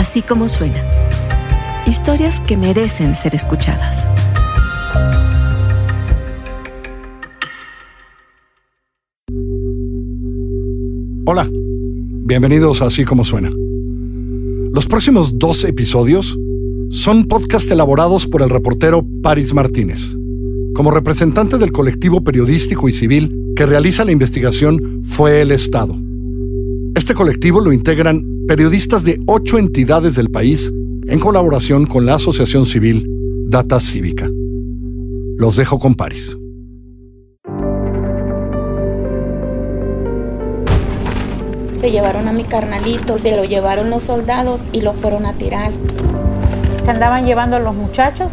Así como suena. Historias que merecen ser escuchadas. Hola, bienvenidos a Así como suena. Los próximos dos episodios son podcast elaborados por el reportero Paris Martínez, como representante del colectivo periodístico y civil que realiza la investigación Fue el Estado. Este colectivo lo integran periodistas de ocho entidades del país en colaboración con la asociación civil Data Cívica. Los dejo con Paris. Se llevaron a mi carnalito, se lo llevaron los soldados y lo fueron a tirar. Se andaban llevando a los muchachos,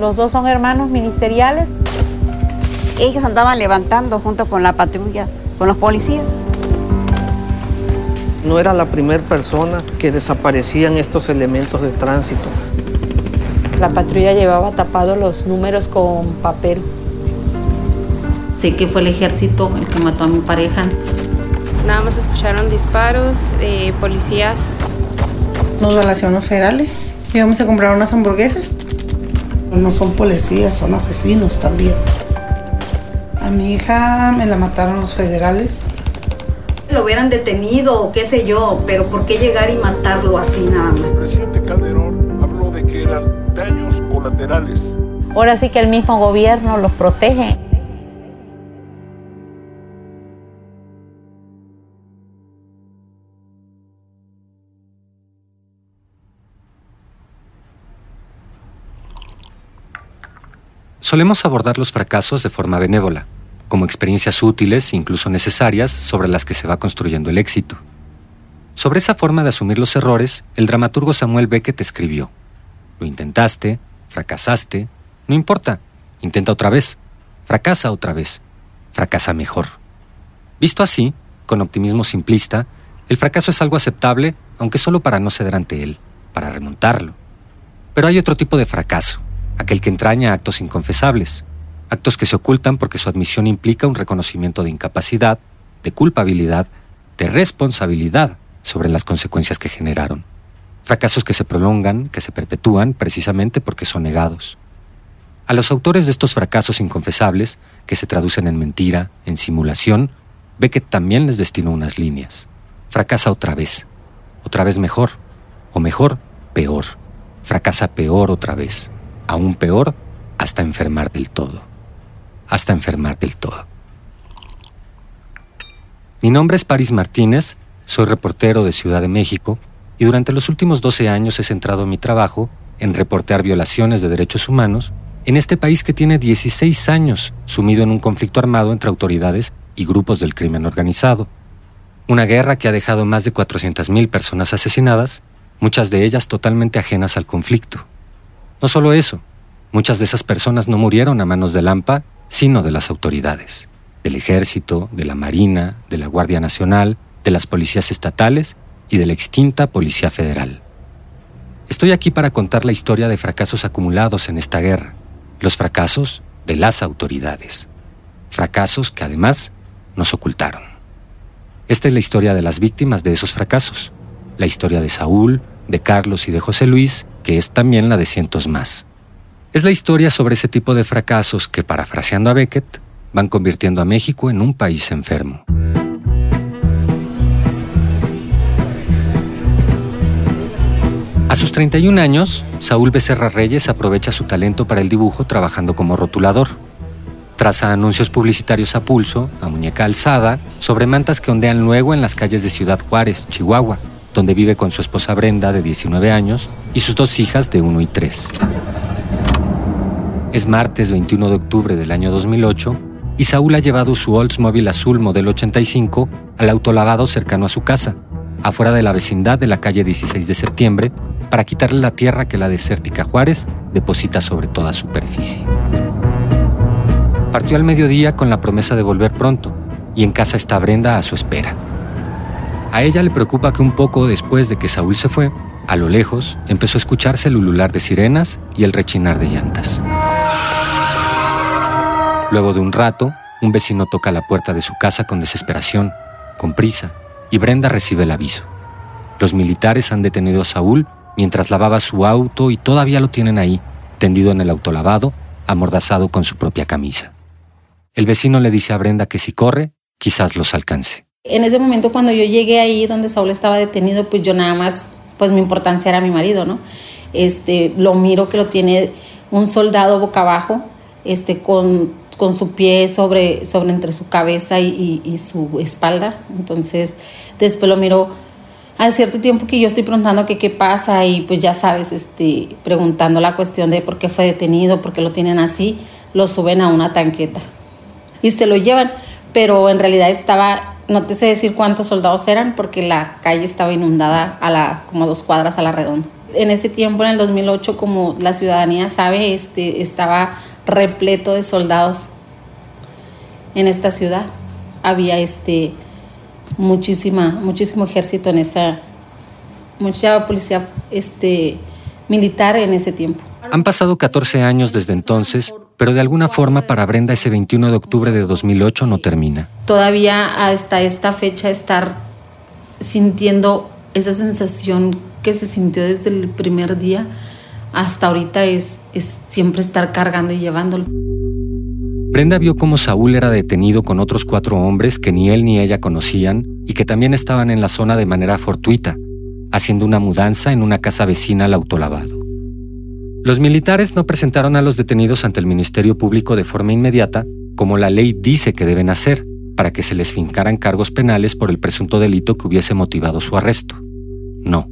los dos son hermanos ministeriales. Ellos andaban levantando junto con la patrulla, con los policías. No era la primera persona que desaparecían estos elementos de tránsito. La patrulla llevaba tapados los números con papel. Sé que fue el ejército el que mató a mi pareja. Nada más escucharon disparos de policías. Nos relacionamos federales. Íbamos a comprar unas hamburguesas. No son policías, son asesinos también. A mi hija me la mataron los federales lo hubieran detenido o qué sé yo, pero ¿por qué llegar y matarlo así nada más? El presidente Calderón habló de que eran daños colaterales. Ahora sí que el mismo gobierno los protege. Solemos abordar los fracasos de forma benévola como experiencias útiles, incluso necesarias, sobre las que se va construyendo el éxito. Sobre esa forma de asumir los errores, el dramaturgo Samuel Beckett escribió, Lo intentaste, fracasaste, no importa, intenta otra vez, fracasa otra vez, fracasa mejor. Visto así, con optimismo simplista, el fracaso es algo aceptable, aunque solo para no ceder ante él, para remontarlo. Pero hay otro tipo de fracaso, aquel que entraña actos inconfesables, actos que se ocultan porque su admisión implica un reconocimiento de incapacidad, de culpabilidad, de responsabilidad sobre las consecuencias que generaron. Fracasos que se prolongan, que se perpetúan precisamente porque son negados. A los autores de estos fracasos inconfesables, que se traducen en mentira, en simulación, que también les destinó unas líneas. Fracasa otra vez, otra vez mejor, o mejor, peor. Fracasa peor otra vez, aún peor, hasta enfermar del todo hasta enfermar del todo. Mi nombre es Paris Martínez, soy reportero de Ciudad de México y durante los últimos 12 años he centrado mi trabajo en reportear violaciones de derechos humanos en este país que tiene 16 años sumido en un conflicto armado entre autoridades y grupos del crimen organizado. Una guerra que ha dejado más de 400.000 personas asesinadas, muchas de ellas totalmente ajenas al conflicto. No solo eso, muchas de esas personas no murieron a manos del AMPA sino de las autoridades, del ejército, de la Marina, de la Guardia Nacional, de las policías estatales y de la extinta Policía Federal. Estoy aquí para contar la historia de fracasos acumulados en esta guerra, los fracasos de las autoridades, fracasos que además nos ocultaron. Esta es la historia de las víctimas de esos fracasos, la historia de Saúl, de Carlos y de José Luis, que es también la de cientos más. Es la historia sobre ese tipo de fracasos que, parafraseando a Beckett, van convirtiendo a México en un país enfermo. A sus 31 años, Saúl Becerra Reyes aprovecha su talento para el dibujo trabajando como rotulador. Traza anuncios publicitarios a pulso, a muñeca alzada, sobre mantas que ondean luego en las calles de Ciudad Juárez, Chihuahua, donde vive con su esposa Brenda, de 19 años, y sus dos hijas de 1 y 3. Es martes 21 de octubre del año 2008 y Saúl ha llevado su Oldsmobile azul modelo 85 al autolavado cercano a su casa, afuera de la vecindad de la calle 16 de septiembre, para quitarle la tierra que la desértica Juárez deposita sobre toda superficie. Partió al mediodía con la promesa de volver pronto, y en casa está Brenda a su espera. A ella le preocupa que un poco después de que Saúl se fue, a lo lejos empezó a escucharse el ulular de sirenas y el rechinar de llantas. Luego de un rato, un vecino toca la puerta de su casa con desesperación, con prisa, y Brenda recibe el aviso. Los militares han detenido a Saúl mientras lavaba su auto y todavía lo tienen ahí, tendido en el autolavado, amordazado con su propia camisa. El vecino le dice a Brenda que si corre, quizás los alcance. En ese momento cuando yo llegué ahí donde Saúl estaba detenido, pues yo nada más, pues mi importancia era mi marido, ¿no? Este, lo miro que lo tiene un soldado boca abajo, este, con, con su pie sobre, sobre entre su cabeza y, y, y su espalda. Entonces, después lo miro al cierto tiempo que yo estoy preguntando que qué pasa y pues ya sabes, este, preguntando la cuestión de por qué fue detenido, por qué lo tienen así, lo suben a una tanqueta y se lo llevan, pero en realidad estaba, no te sé decir cuántos soldados eran porque la calle estaba inundada a la, como dos cuadras a la redonda. En ese tiempo, en el 2008, como la ciudadanía sabe, este, estaba repleto de soldados en esta ciudad. Había este, muchísima, muchísimo ejército en esa, mucha policía este, militar en ese tiempo. Han pasado 14 años desde entonces, pero de alguna forma para Brenda ese 21 de octubre de 2008 no termina. Todavía hasta esta fecha estar sintiendo esa sensación que se sintió desde el primer día hasta ahorita es, es siempre estar cargando y llevándolo. Brenda vio cómo Saúl era detenido con otros cuatro hombres que ni él ni ella conocían y que también estaban en la zona de manera fortuita, haciendo una mudanza en una casa vecina al autolavado. Los militares no presentaron a los detenidos ante el Ministerio Público de forma inmediata, como la ley dice que deben hacer, para que se les fincaran cargos penales por el presunto delito que hubiese motivado su arresto. No.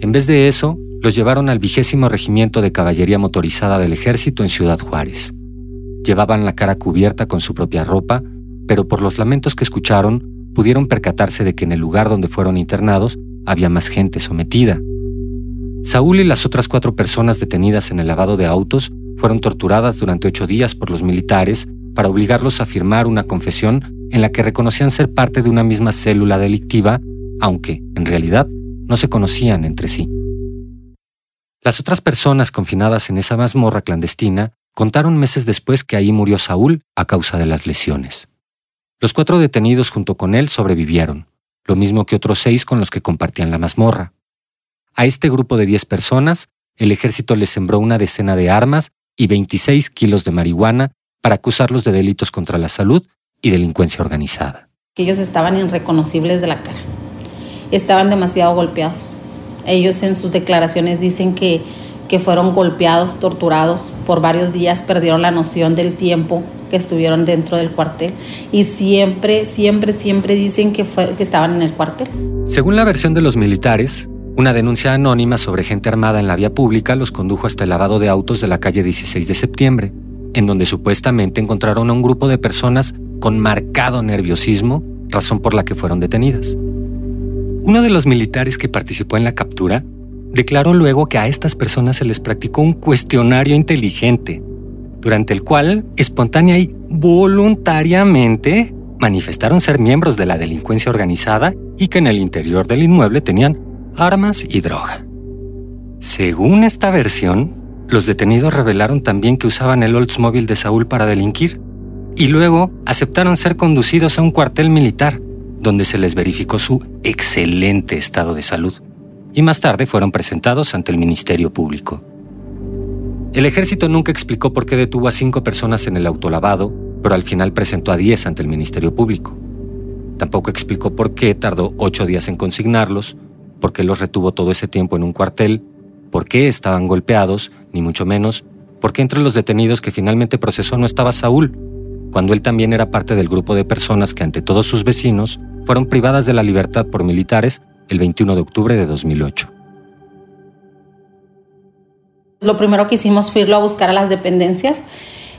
En vez de eso, los llevaron al vigésimo regimiento de caballería motorizada del ejército en Ciudad Juárez. Llevaban la cara cubierta con su propia ropa, pero por los lamentos que escucharon, pudieron percatarse de que en el lugar donde fueron internados había más gente sometida. Saúl y las otras cuatro personas detenidas en el lavado de autos fueron torturadas durante ocho días por los militares para obligarlos a firmar una confesión en la que reconocían ser parte de una misma célula delictiva, aunque, en realidad, no se conocían entre sí. Las otras personas confinadas en esa mazmorra clandestina contaron meses después que ahí murió Saúl a causa de las lesiones. Los cuatro detenidos junto con él sobrevivieron, lo mismo que otros seis con los que compartían la mazmorra. A este grupo de diez personas, el ejército les sembró una decena de armas y 26 kilos de marihuana para acusarlos de delitos contra la salud y delincuencia organizada. Ellos estaban irreconocibles de la cara, estaban demasiado golpeados. Ellos en sus declaraciones dicen que que fueron golpeados, torturados por varios días, perdieron la noción del tiempo que estuvieron dentro del cuartel y siempre, siempre, siempre dicen que, fue, que estaban en el cuartel. Según la versión de los militares, una denuncia anónima sobre gente armada en la vía pública los condujo hasta el lavado de autos de la calle 16 de septiembre, en donde supuestamente encontraron a un grupo de personas con marcado nerviosismo, razón por la que fueron detenidas. Uno de los militares que participó en la captura declaró luego que a estas personas se les practicó un cuestionario inteligente, durante el cual, espontánea y voluntariamente, manifestaron ser miembros de la delincuencia organizada y que en el interior del inmueble tenían armas y droga. Según esta versión, los detenidos revelaron también que usaban el Oldsmobile de Saúl para delinquir y luego aceptaron ser conducidos a un cuartel militar, donde se les verificó su excelente estado de salud y más tarde fueron presentados ante el Ministerio Público. El ejército nunca explicó por qué detuvo a cinco personas en el autolavado, pero al final presentó a diez ante el Ministerio Público. Tampoco explicó por qué tardó ocho días en consignarlos, por qué los retuvo todo ese tiempo en un cuartel, por qué estaban golpeados, ni mucho menos, por qué entre los detenidos que finalmente procesó no estaba Saúl, cuando él también era parte del grupo de personas que ante todos sus vecinos fueron privadas de la libertad por militares el 21 de octubre de 2008. Lo primero que hicimos fue irlo a buscar a las dependencias.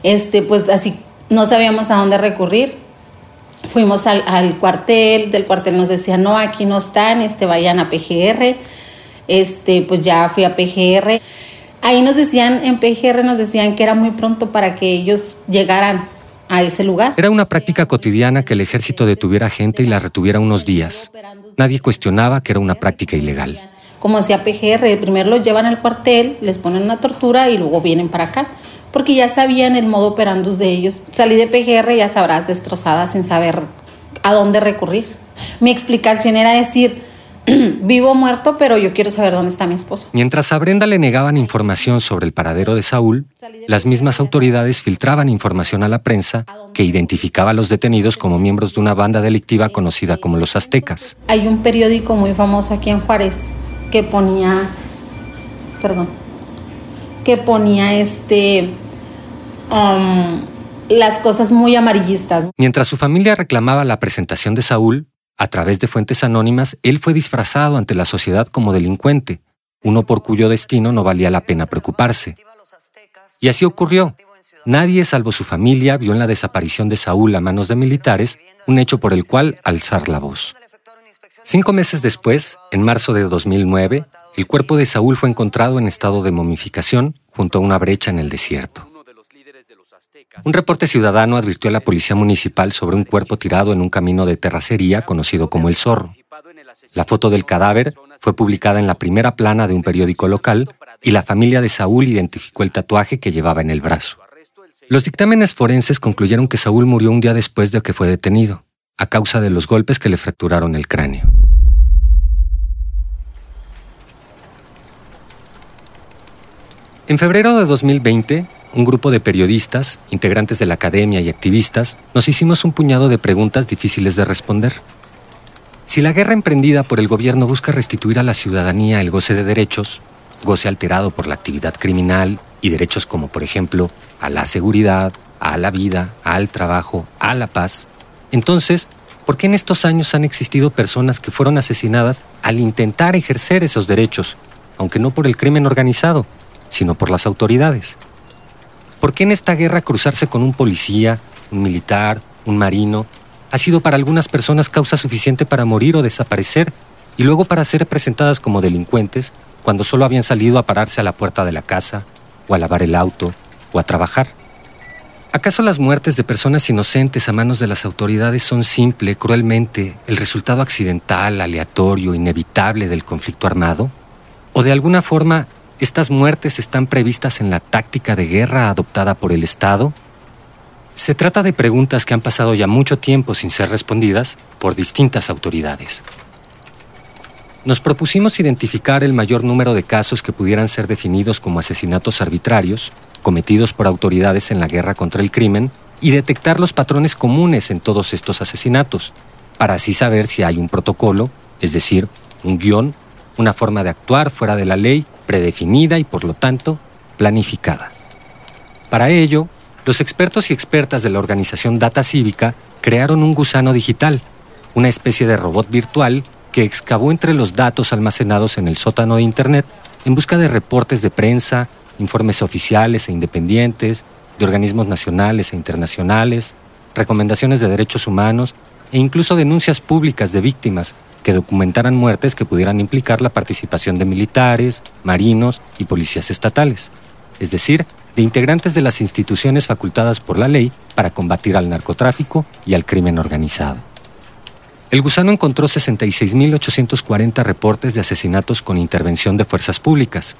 Este, pues así no sabíamos a dónde recurrir. Fuimos al, al, cuartel, del cuartel nos decían, no, aquí no están, este, vayan a PGR. Este, pues ya fui a PGR. Ahí nos decían, en PGR nos decían que era muy pronto para que ellos llegaran a ese lugar. Era una práctica cotidiana que el ejército detuviera gente y la retuviera unos días. Nadie cuestionaba que era una práctica ilegal. Como decía PGR, primero los llevan al cuartel, les ponen una tortura y luego vienen para acá. Porque ya sabían el modo operandus de ellos. Salí de PGR, ya sabrás, destrozada sin saber a dónde recurrir. Mi explicación era decir, vivo o muerto, pero yo quiero saber dónde está mi esposo. Mientras a Brenda le negaban información sobre el paradero de Saúl, las mismas autoridades filtraban información a la prensa que identificaba a los detenidos como miembros de una banda delictiva conocida como los Aztecas. Hay un periódico muy famoso aquí en Juárez que ponía, perdón, que ponía este, um, las cosas muy amarillistas. Mientras su familia reclamaba la presentación de Saúl, a través de fuentes anónimas, él fue disfrazado ante la sociedad como delincuente, uno por cuyo destino no valía la pena preocuparse. Y así ocurrió. Nadie, salvo su familia, vio en la desaparición de Saúl a manos de militares un hecho por el cual alzar la voz. Cinco meses después, en marzo de 2009, el cuerpo de Saúl fue encontrado en estado de momificación junto a una brecha en el desierto. Un reporte ciudadano advirtió a la policía municipal sobre un cuerpo tirado en un camino de terracería conocido como El Zorro. La foto del cadáver fue publicada en la primera plana de un periódico local y la familia de Saúl identificó el tatuaje que llevaba en el brazo. Los dictámenes forenses concluyeron que Saúl murió un día después de que fue detenido, a causa de los golpes que le fracturaron el cráneo. En febrero de 2020, un grupo de periodistas, integrantes de la academia y activistas, nos hicimos un puñado de preguntas difíciles de responder. Si la guerra emprendida por el gobierno busca restituir a la ciudadanía el goce de derechos, goce alterado por la actividad criminal y derechos como por ejemplo a la seguridad, a la vida, al trabajo, a la paz, entonces, ¿por qué en estos años han existido personas que fueron asesinadas al intentar ejercer esos derechos, aunque no por el crimen organizado, sino por las autoridades? ¿Por qué en esta guerra cruzarse con un policía, un militar, un marino, ha sido para algunas personas causa suficiente para morir o desaparecer y luego para ser presentadas como delincuentes cuando solo habían salido a pararse a la puerta de la casa, o a lavar el auto, o a trabajar? ¿Acaso las muertes de personas inocentes a manos de las autoridades son simple, cruelmente, el resultado accidental, aleatorio, inevitable del conflicto armado? ¿O de alguna forma ¿Estas muertes están previstas en la táctica de guerra adoptada por el Estado? Se trata de preguntas que han pasado ya mucho tiempo sin ser respondidas por distintas autoridades. Nos propusimos identificar el mayor número de casos que pudieran ser definidos como asesinatos arbitrarios, cometidos por autoridades en la guerra contra el crimen, y detectar los patrones comunes en todos estos asesinatos, para así saber si hay un protocolo, es decir, un guion, una forma de actuar fuera de la ley predefinida y por lo tanto planificada. Para ello, los expertos y expertas de la organización Data Cívica crearon un gusano digital, una especie de robot virtual que excavó entre los datos almacenados en el sótano de Internet en busca de reportes de prensa, informes oficiales e independientes, de organismos nacionales e internacionales, recomendaciones de derechos humanos e incluso denuncias públicas de víctimas que documentaran muertes que pudieran implicar la participación de militares, marinos y policías estatales, es decir, de integrantes de las instituciones facultadas por la ley para combatir al narcotráfico y al crimen organizado. El gusano encontró 66.840 reportes de asesinatos con intervención de fuerzas públicas,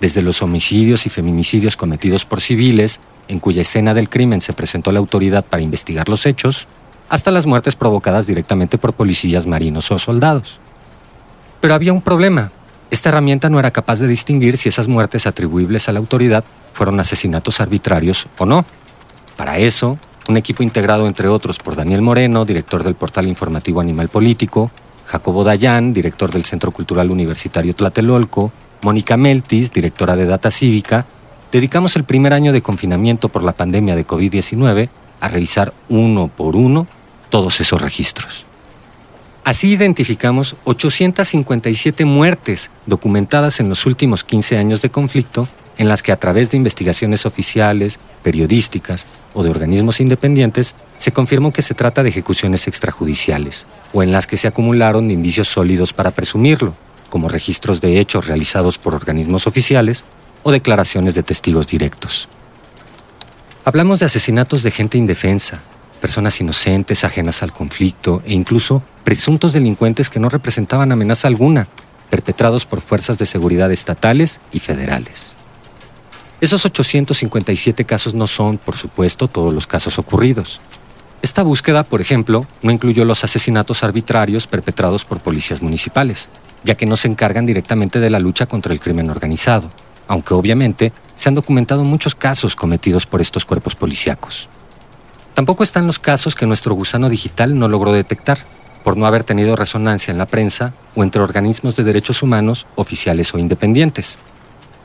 desde los homicidios y feminicidios cometidos por civiles, en cuya escena del crimen se presentó la autoridad para investigar los hechos, hasta las muertes provocadas directamente por policías marinos o soldados. Pero había un problema. Esta herramienta no era capaz de distinguir si esas muertes atribuibles a la autoridad fueron asesinatos arbitrarios o no. Para eso, un equipo integrado entre otros por Daniel Moreno, director del portal informativo Animal Político, Jacobo Dayan, director del Centro Cultural Universitario Tlatelolco, Mónica Meltis, directora de Data Cívica, dedicamos el primer año de confinamiento por la pandemia de COVID-19 a revisar uno por uno todos esos registros. Así identificamos 857 muertes documentadas en los últimos 15 años de conflicto en las que a través de investigaciones oficiales, periodísticas o de organismos independientes se confirmó que se trata de ejecuciones extrajudiciales o en las que se acumularon indicios sólidos para presumirlo, como registros de hechos realizados por organismos oficiales o declaraciones de testigos directos. Hablamos de asesinatos de gente indefensa, personas inocentes ajenas al conflicto e incluso presuntos delincuentes que no representaban amenaza alguna, perpetrados por fuerzas de seguridad estatales y federales. Esos 857 casos no son, por supuesto, todos los casos ocurridos. Esta búsqueda, por ejemplo, no incluyó los asesinatos arbitrarios perpetrados por policías municipales, ya que no se encargan directamente de la lucha contra el crimen organizado, aunque obviamente se han documentado muchos casos cometidos por estos cuerpos policíacos. Tampoco están los casos que nuestro gusano digital no logró detectar, por no haber tenido resonancia en la prensa o entre organismos de derechos humanos oficiales o independientes.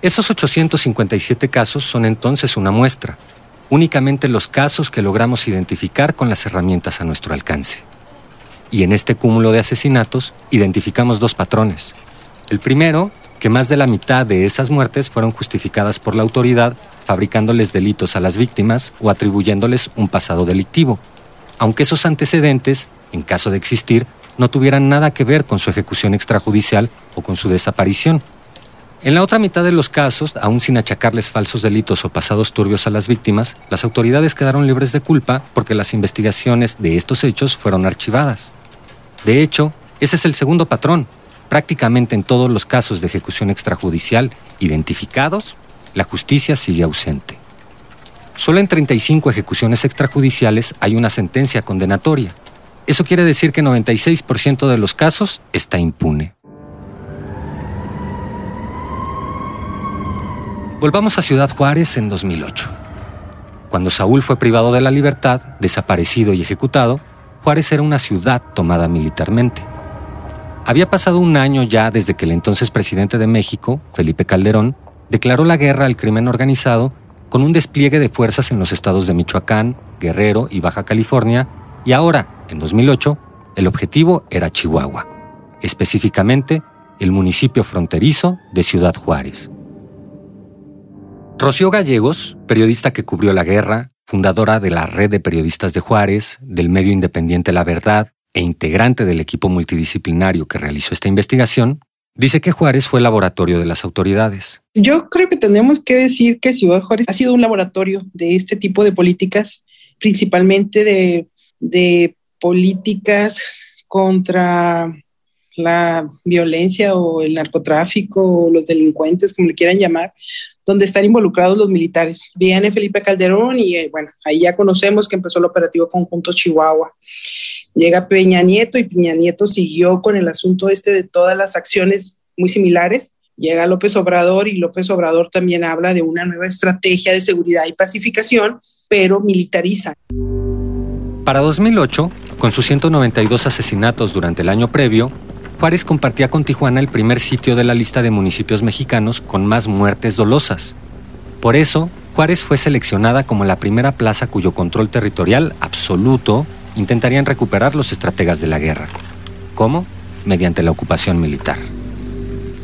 Esos 857 casos son entonces una muestra, únicamente los casos que logramos identificar con las herramientas a nuestro alcance. Y en este cúmulo de asesinatos identificamos dos patrones. El primero, que más de la mitad de esas muertes fueron justificadas por la autoridad fabricándoles delitos a las víctimas o atribuyéndoles un pasado delictivo, aunque esos antecedentes, en caso de existir, no tuvieran nada que ver con su ejecución extrajudicial o con su desaparición. En la otra mitad de los casos, aún sin achacarles falsos delitos o pasados turbios a las víctimas, las autoridades quedaron libres de culpa porque las investigaciones de estos hechos fueron archivadas. De hecho, ese es el segundo patrón. Prácticamente en todos los casos de ejecución extrajudicial identificados, la justicia sigue ausente. Solo en 35 ejecuciones extrajudiciales hay una sentencia condenatoria. Eso quiere decir que 96% de los casos está impune. Volvamos a Ciudad Juárez en 2008. Cuando Saúl fue privado de la libertad, desaparecido y ejecutado, Juárez era una ciudad tomada militarmente. Había pasado un año ya desde que el entonces presidente de México, Felipe Calderón, declaró la guerra al crimen organizado con un despliegue de fuerzas en los estados de Michoacán, Guerrero y Baja California, y ahora, en 2008, el objetivo era Chihuahua, específicamente el municipio fronterizo de Ciudad Juárez. Rocío Gallegos, periodista que cubrió la guerra, fundadora de la Red de Periodistas de Juárez, del medio independiente La Verdad e integrante del equipo multidisciplinario que realizó esta investigación, dice que Juárez fue laboratorio de las autoridades. Yo creo que tenemos que decir que Ciudad Juárez ha sido un laboratorio de este tipo de políticas, principalmente de, de políticas contra la violencia o el narcotráfico o los delincuentes, como le quieran llamar, donde están involucrados los militares. Viene Felipe Calderón y eh, bueno, ahí ya conocemos que empezó el operativo conjunto Chihuahua. Llega Peña Nieto y Peña Nieto siguió con el asunto este de todas las acciones muy similares. Llega López Obrador y López Obrador también habla de una nueva estrategia de seguridad y pacificación, pero militariza. Para 2008, con sus 192 asesinatos durante el año previo, Juárez compartía con Tijuana el primer sitio de la lista de municipios mexicanos con más muertes dolosas. Por eso, Juárez fue seleccionada como la primera plaza cuyo control territorial absoluto intentarían recuperar los estrategas de la guerra. ¿Cómo? Mediante la ocupación militar.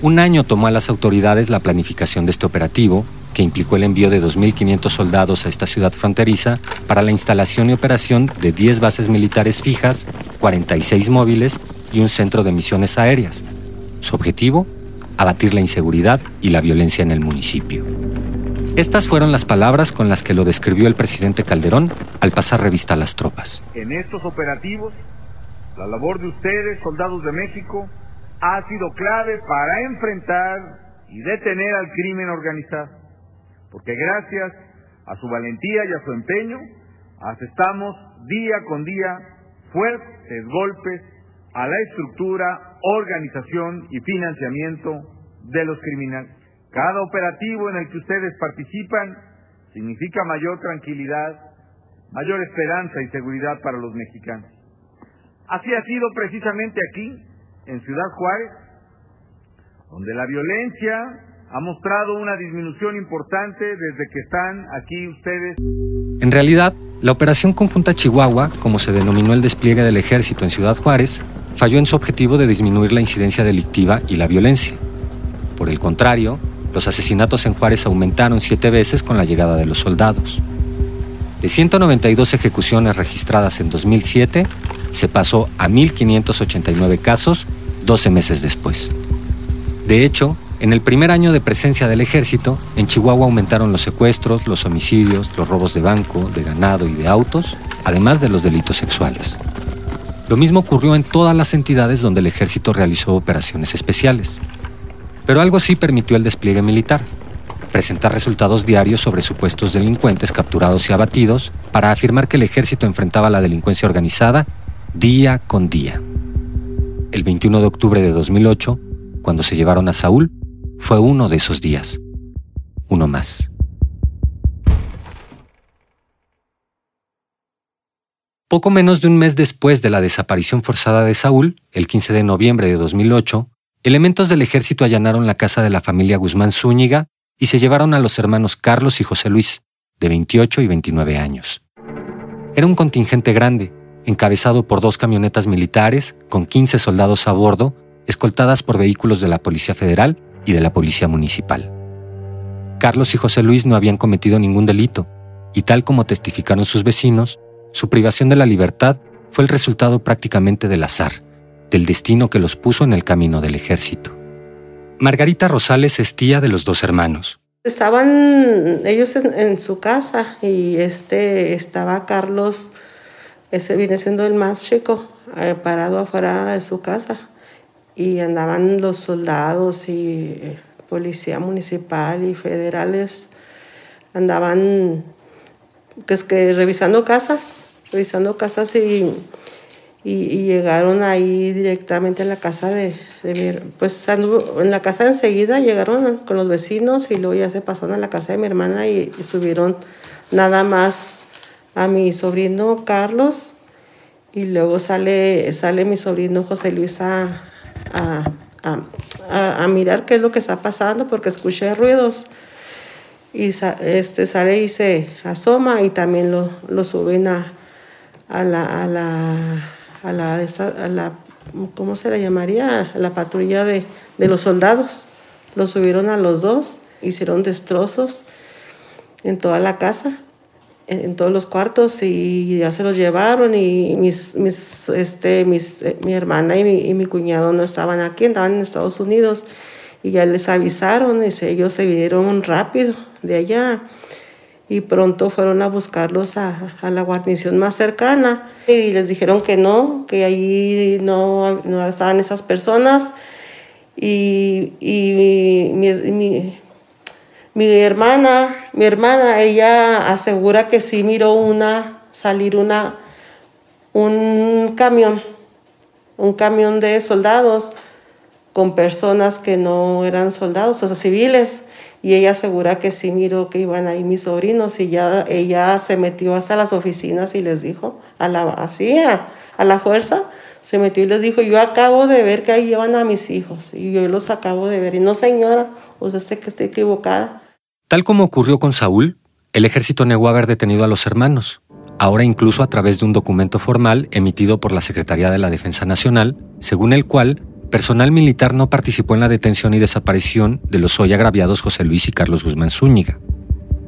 Un año tomó a las autoridades la planificación de este operativo, que implicó el envío de 2.500 soldados a esta ciudad fronteriza para la instalación y operación de 10 bases militares fijas, 46 móviles y un centro de misiones aéreas. Su objetivo, abatir la inseguridad y la violencia en el municipio. Estas fueron las palabras con las que lo describió el presidente Calderón al pasar revista a las tropas. En estos operativos, la labor de ustedes, soldados de México, ha sido clave para enfrentar y detener al crimen organizado, porque gracias a su valentía y a su empeño, asestamos día con día fuertes golpes a la estructura, organización y financiamiento de los criminales. Cada operativo en el que ustedes participan significa mayor tranquilidad, mayor esperanza y seguridad para los mexicanos. Así ha sido precisamente aquí, en Ciudad Juárez, donde la violencia ha mostrado una disminución importante desde que están aquí ustedes. En realidad, la Operación Conjunta Chihuahua, como se denominó el despliegue del ejército en Ciudad Juárez, falló en su objetivo de disminuir la incidencia delictiva y la violencia. Por el contrario, los asesinatos en Juárez aumentaron siete veces con la llegada de los soldados. De 192 ejecuciones registradas en 2007, se pasó a 1.589 casos 12 meses después. De hecho, en el primer año de presencia del ejército, en Chihuahua aumentaron los secuestros, los homicidios, los robos de banco, de ganado y de autos, además de los delitos sexuales. Lo mismo ocurrió en todas las entidades donde el ejército realizó operaciones especiales. Pero algo sí permitió el despliegue militar, presentar resultados diarios sobre supuestos delincuentes capturados y abatidos para afirmar que el ejército enfrentaba la delincuencia organizada día con día. El 21 de octubre de 2008, cuando se llevaron a Saúl fue uno de esos días. Uno más. Poco menos de un mes después de la desaparición forzada de Saúl, el 15 de noviembre de 2008, elementos del ejército allanaron la casa de la familia Guzmán Zúñiga y se llevaron a los hermanos Carlos y José Luis, de 28 y 29 años. Era un contingente grande, encabezado por dos camionetas militares con 15 soldados a bordo, escoltadas por vehículos de la Policía Federal y de la Policía Municipal. Carlos y José Luis no habían cometido ningún delito, y tal como testificaron sus vecinos, su privación de la libertad fue el resultado prácticamente del azar, del destino que los puso en el camino del ejército. Margarita Rosales es tía de los dos hermanos. Estaban ellos en, su casa y este estaba Carlos, ese viene siendo el más chico, eh, parado afuera de su casa y andaban los soldados y eh, policía municipal y federales andaban pues que revisando casas revisando casas y, y, llegaron ahí directamente a la casa de, de mi pues en la casa enseguida llegaron con los vecinos y luego ya se pasaron a la casa de mi hermana y, subieron nada más a mi sobrino Carlos y luego sale, sale mi sobrino José Luis a, a, a, mirar qué es lo que está pasando porque escuché ruidos y este sale y se asoma y también lo, lo suben a, a la, a la, a la, a la ¿cómo se le llamaría? A la patrulla de, de los soldados. Los subieron a los dos, hicieron destrozos en toda la casa, en, todos los cuartos y ya se los llevaron y mis, mis, este, mis, eh, mi hermana y mi, y mi, cuñado no estaban aquí, estaban en Estados Unidos y ya les avisaron y ellos se vinieron rápido de allá. Y pronto fueron a buscarlos a, la guarnición más cercana. Y les dijeron que no, que ahí no, no estaban esas personas. Y, y mi, mi, mi, hermana, mi hermana, ella asegura que sí miró una, salir una, un camión, un camión de soldados con personas que no eran soldados, o sea, civiles y ella asegura que sí miró que iban ahí mis sobrinos y ya ella se metió hasta las oficinas y les dijo, a la, así, a, la fuerza, se metió y les dijo, yo acabo de ver que ahí llevan a mis hijos y yo los acabo de ver. Y no señora, usted sé que estoy equivocada. Tal como ocurrió con Saúl, el ejército negó haber detenido a los hermanos, ahora incluso a través de un documento formal emitido por la Secretaría de la Defensa Nacional, según el cual personal militar no participó en la detención y desaparición de los hoy agraviados José Luis y Carlos Guzmán Zúñiga.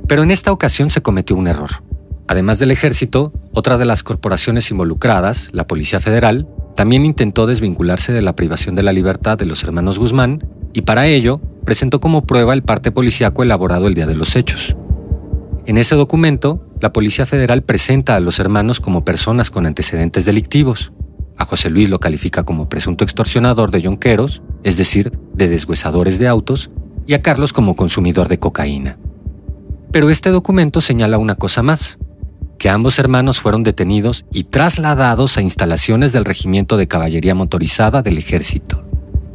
Pero en esta ocasión se cometió un error. Además del ejército, otra de las corporaciones involucradas, la Policía Federal, también intentó desvincularse de la privación de la libertad de los hermanos Guzmán y para ello presentó como prueba el parte policíaco elaborado el día de los hechos. En ese documento, la Policía Federal presenta a los hermanos como personas con antecedentes delictivos, a José Luis lo califica como presunto extorsionador de yonqueros, es decir, de deshuesadores de autos, y a Carlos como consumidor de cocaína. Pero este documento señala una cosa más, que ambos hermanos fueron detenidos y trasladados a instalaciones del Regimiento de Caballería Motorizada del Ejército.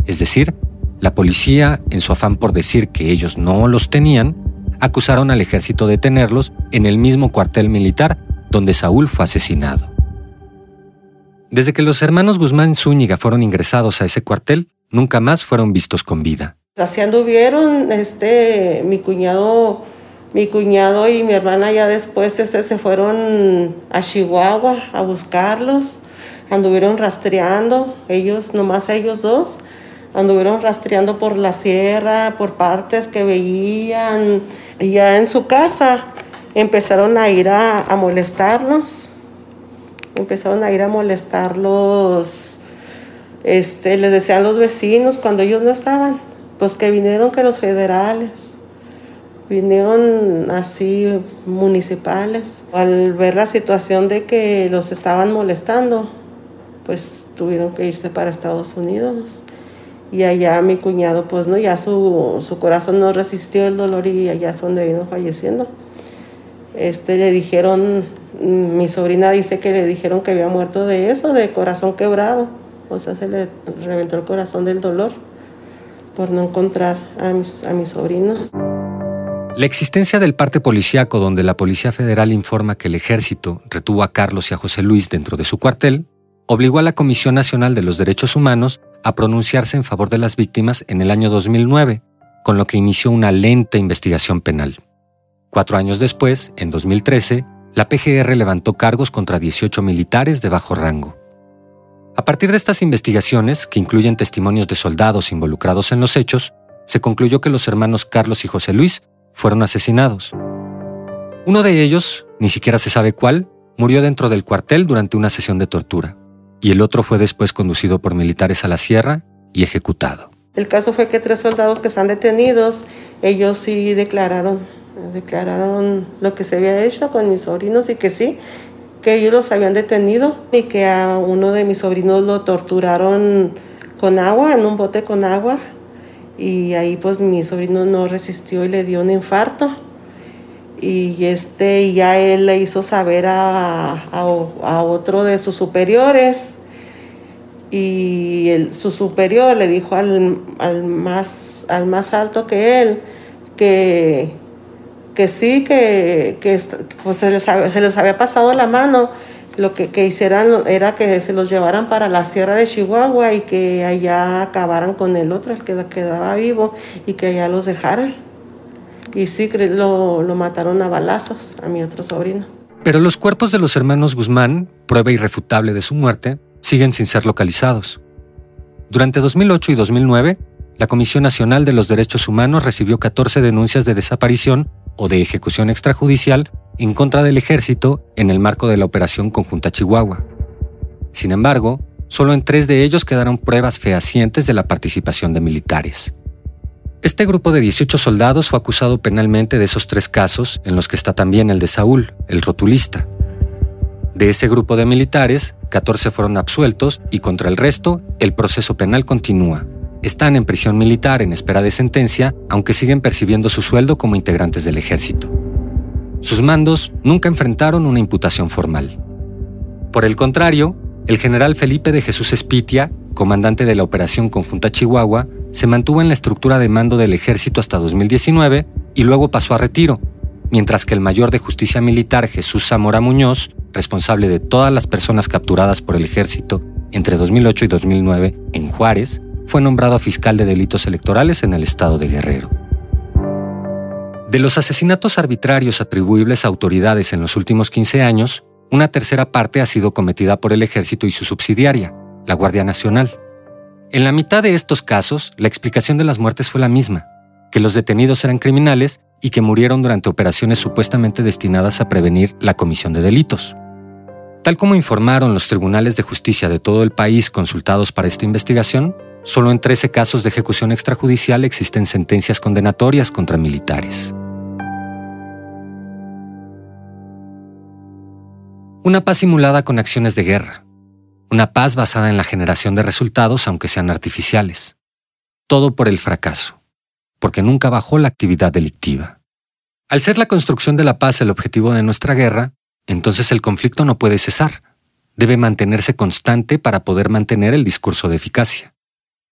Es decir, la policía, en su afán por decir que ellos no los tenían, acusaron al ejército de tenerlos en el mismo cuartel militar donde Saúl fue asesinado. Desde que los hermanos Guzmán Zúñiga fueron ingresados a ese cuartel, nunca más fueron vistos con vida. Así anduvieron, este, mi cuñado, mi cuñado y mi hermana ya después este, se fueron a Chihuahua a buscarlos, anduvieron rastreando, ellos, nomás ellos dos, anduvieron rastreando por la sierra, por partes que veían, y ya en su casa empezaron a ir a, a molestarnos empezaron a ir a molestarlos, este, les decían los vecinos cuando ellos no estaban, pues que vinieron que los federales, vinieron así municipales. Al ver la situación de que los estaban molestando, pues tuvieron que irse para Estados Unidos. Y allá mi cuñado, pues no, ya su, su corazón no resistió el dolor y allá fue donde vino falleciendo. Este, le dijeron mi sobrina dice que le dijeron que había muerto de eso, de corazón quebrado. O sea, se le reventó el corazón del dolor. por no encontrar a mis, a sobrinos. La existencia del parte policíaco donde la Policía Federal informa que el ejército retuvo a Carlos y a José Luis dentro de su cuartel obligó a la Comisión Nacional de los Derechos Humanos a pronunciarse en favor de las víctimas en el año 2009, con lo que inició una lenta investigación penal. Cuatro años después, en 2013, la PGR levantó cargos contra 18 militares de bajo rango. A partir de estas investigaciones, que incluyen testimonios de soldados involucrados en los hechos, se concluyó que los hermanos Carlos y José Luis fueron asesinados. Uno de ellos, ni siquiera se sabe cuál, murió dentro del cuartel durante una sesión de tortura, y el otro fue después conducido por militares a la sierra y ejecutado. El caso fue que tres soldados que están detenidos, ellos sí declararon, declararon lo que se había hecho con mis sobrinos y que sí, que ellos los habían detenido y que a uno de mis sobrinos lo torturaron con agua, en un bote con agua, y ahí pues mi sobrino no resistió y le dio un infarto. Y este ya él le hizo saber a, a otro de sus superiores. Y el, su superior le dijo al, al, más, al más alto que él que, que sí, que, que pues se, les, se les había pasado la mano. Lo que, que, hicieran era que se los llevaran para la sierra de Chihuahua y que allá acabaran con el otro, el que quedaba vivo, y que allá los dejaran. Y sí, lo, lo mataron a balazos a mi otro sobrino. Pero los cuerpos de los hermanos Guzmán, prueba irrefutable de su muerte, siguen sin ser localizados. Durante 2008 y 2009, la Comisión Nacional de los Derechos Humanos recibió 14 denuncias de desaparición o de ejecución extrajudicial en contra del ejército en el marco de la Operación Conjunta Chihuahua. Sin embargo, solo en tres de ellos quedaron pruebas fehacientes de la participación de militares. Este grupo de 18 soldados fue acusado penalmente de esos tres casos, en los que está también el de Saúl, el rotulista. De ese grupo de militares, 14 fueron absueltos y contra el resto, el proceso penal continúa. Están en prisión militar en espera de sentencia, aunque siguen percibiendo su sueldo como integrantes del ejército. Sus mandos nunca enfrentaron una imputación formal. Por el contrario, el general Felipe de Jesús Espitia, comandante de la Operación Conjunta Chihuahua, se mantuvo en la estructura de mando del ejército hasta 2019 y luego pasó a retiro, mientras que el mayor de justicia militar Jesús Zamora Muñoz responsable de todas las personas capturadas por el ejército entre 2008 y 2009 en Juárez, fue nombrado fiscal de delitos electorales en el estado de Guerrero. De los asesinatos arbitrarios atribuibles a autoridades en los últimos 15 años, una tercera parte ha sido cometida por el ejército y su subsidiaria, la Guardia Nacional. En la mitad de estos casos, la explicación de las muertes fue la misma, que los detenidos eran criminales y que murieron durante operaciones supuestamente destinadas a prevenir la comisión de delitos. Tal como informaron los tribunales de justicia de todo el país consultados para esta investigación, solo en 13 casos de ejecución extrajudicial existen sentencias condenatorias contra militares. Una paz simulada con acciones de guerra. Una paz basada en la generación de resultados aunque sean artificiales. Todo por el fracaso, porque nunca bajó la actividad delictiva. Al ser la construcción de la paz el objetivo de nuestra guerra, entonces el conflicto no puede cesar. Debe mantenerse constante para poder mantener el discurso de eficacia.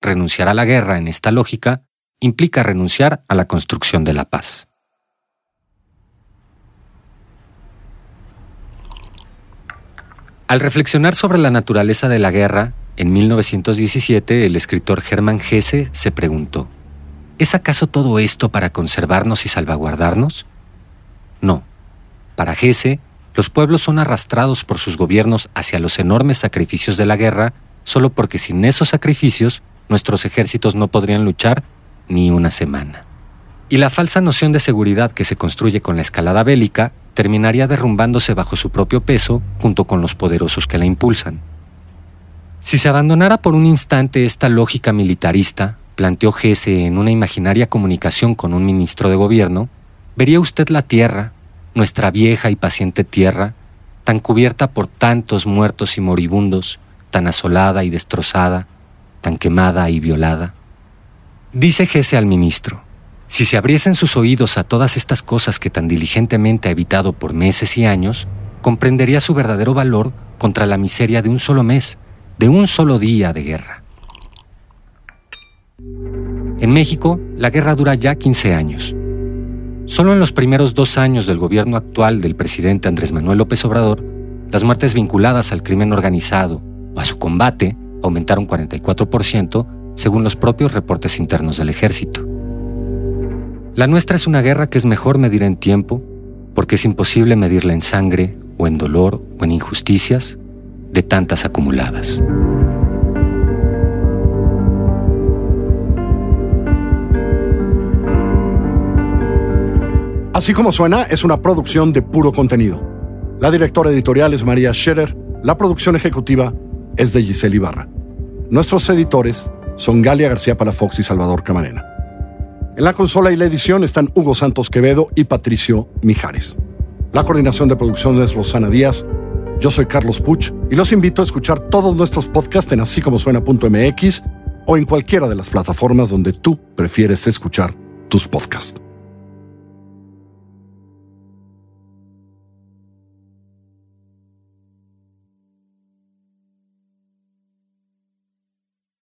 Renunciar a la guerra en esta lógica implica renunciar a la construcción de la paz. Al reflexionar sobre la naturaleza de la guerra, en 1917 el escritor Hermann Hesse se preguntó, ¿es acaso todo esto para conservarnos y salvaguardarnos? No. Para Hesse, los pueblos son arrastrados por sus gobiernos hacia los enormes sacrificios de la guerra solo porque sin esos sacrificios nuestros ejércitos no podrían luchar ni una semana. Y la falsa noción de seguridad que se construye con la escalada bélica terminaría derrumbándose bajo su propio peso junto con los poderosos que la impulsan. Si se abandonara por un instante esta lógica militarista, planteó Gese en una imaginaria comunicación con un ministro de gobierno, vería usted la tierra, nuestra vieja y paciente tierra, tan cubierta por tantos muertos y moribundos, tan asolada y destrozada, tan quemada y violada? Dice Gese al ministro, si se abriesen sus oídos a todas estas cosas que tan diligentemente ha evitado por meses y años, comprendería su verdadero valor contra la miseria de un solo mes, de un solo día de guerra. En México, la guerra dura ya 15 años. Solo en los primeros dos años del gobierno actual del presidente Andrés Manuel López Obrador, las muertes vinculadas al crimen organizado o a su combate aumentaron 44% según los propios reportes internos del ejército. La nuestra es una guerra que es mejor medir en tiempo porque es imposible medirla en sangre o en dolor o en injusticias de tantas acumuladas. Así como suena, es una producción de puro contenido. La directora editorial es María Scherer, la producción ejecutiva es de Giselle Ibarra. Nuestros editores son Galia García Palafox y Salvador Camarena. En la consola y la edición están Hugo Santos Quevedo y Patricio Mijares. La coordinación de producción es Rosana Díaz. Yo soy Carlos Puch y los invito a escuchar todos nuestros podcasts en así como suena.mx o en cualquiera de las plataformas donde tú prefieres escuchar tus podcasts.